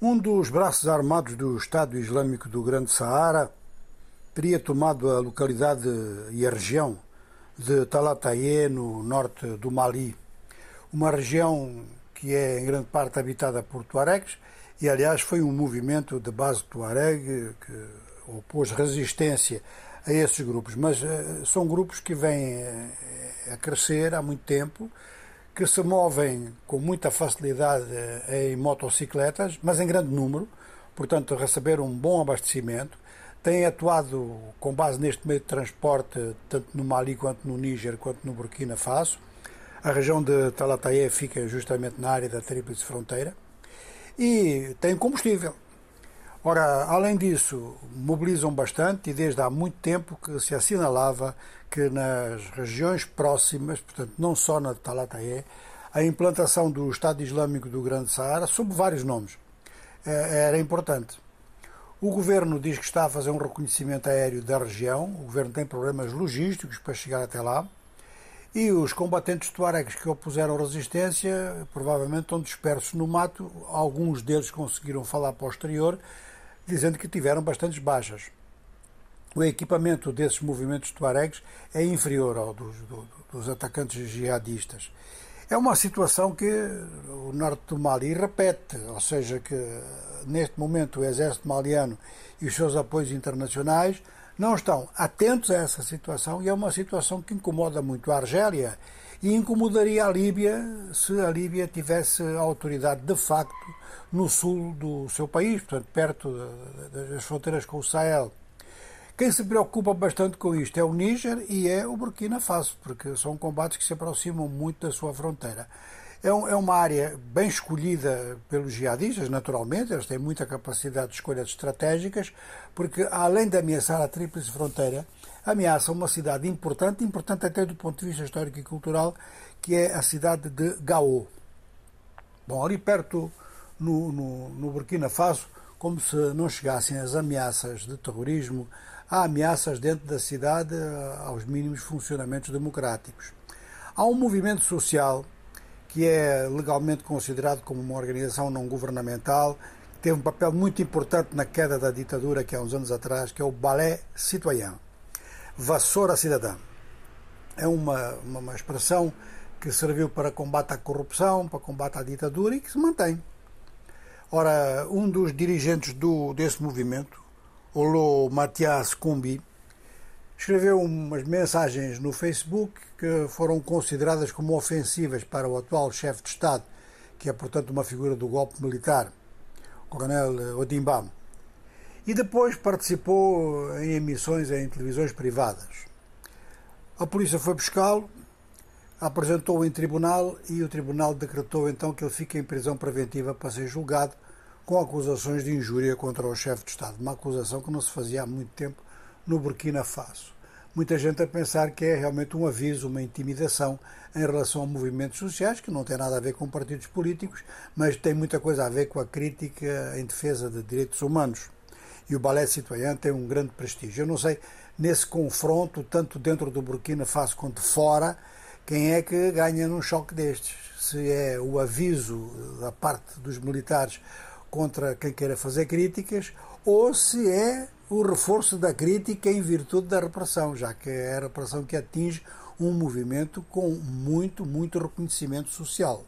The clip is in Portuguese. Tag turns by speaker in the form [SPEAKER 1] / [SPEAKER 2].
[SPEAKER 1] Um dos braços armados do Estado Islâmico do Grande Saara teria tomado a localidade e a região de Talatayé, no norte do Mali. Uma região que é em grande parte habitada por tuaregs e, aliás, foi um movimento de base tuareg que opôs resistência a esses grupos. Mas uh, são grupos que vêm uh, a crescer há muito tempo, que se movem com muita facilidade uh, em motocicletas, mas em grande número, portanto, receberam um bom abastecimento têm atuado com base neste meio de transporte, tanto no Mali quanto no Níger, quanto no Burkina Faso. A região de Talatayé fica justamente na área da Tríplice Fronteira e tem combustível. Ora, além disso, mobilizam bastante e desde há muito tempo que se assinalava que nas regiões próximas, portanto, não só na de Talatayé, a implantação do Estado Islâmico do Grande Saara, sob vários nomes, eh, era importante. O governo diz que está a fazer um reconhecimento aéreo da região, o governo tem problemas logísticos para chegar até lá, e os combatentes tuaregs que opuseram resistência provavelmente estão dispersos no mato. Alguns deles conseguiram falar posterior, dizendo que tiveram bastantes baixas. O equipamento desses movimentos tuaregs é inferior ao dos, dos atacantes jihadistas. É uma situação que o norte do Mali repete, ou seja, que neste momento o exército maliano e os seus apoios internacionais não estão atentos a essa situação e é uma situação que incomoda muito a Argélia e incomodaria a Líbia se a Líbia tivesse autoridade de facto no sul do seu país, portanto, perto das fronteiras com o Sahel. Quem se preocupa bastante com isto é o Níger e é o Burkina Faso, porque são combates que se aproximam muito da sua fronteira. É, um, é uma área bem escolhida pelos jihadistas, naturalmente, eles têm muita capacidade de escolhas estratégicas, porque além de ameaçar a tríplice fronteira, ameaça uma cidade importante, importante até do ponto de vista histórico e cultural, que é a cidade de Gao. Bom, ali perto, no, no, no Burkina Faso, como se não chegassem as ameaças de terrorismo, há ameaças dentro da cidade eh, aos mínimos funcionamentos democráticos. Há um movimento social que é legalmente considerado como uma organização não governamental, teve um papel muito importante na queda da ditadura que há uns anos atrás, que é o Ballet Citoyen, Vassoura Cidadã. É uma, uma, uma expressão que serviu para combate à corrupção, para combate à ditadura e que se mantém. Ora, um dos dirigentes do, desse movimento, Olo Matias Kumbi, escreveu umas mensagens no Facebook que foram consideradas como ofensivas para o atual chefe de Estado, que é, portanto, uma figura do golpe militar, o coronel Odimba. E depois participou em emissões em televisões privadas. A polícia foi buscá-lo, apresentou-o em tribunal e o tribunal decretou então que ele fique em prisão preventiva para ser julgado com acusações de injúria contra o chefe de Estado, uma acusação que não se fazia há muito tempo no Burkina Faso. Muita gente a pensar que é realmente um aviso, uma intimidação em relação a movimentos sociais, que não tem nada a ver com partidos políticos, mas tem muita coisa a ver com a crítica em defesa de direitos humanos. E o Ballet Citoyen tem um grande prestígio. Eu não sei, nesse confronto, tanto dentro do Burkina Faso quanto fora, quem é que ganha num choque destes? Se é o aviso da parte dos militares contra quem queira fazer críticas ou se é o reforço da crítica em virtude da repressão, já que é a repressão que atinge um movimento com muito, muito reconhecimento social.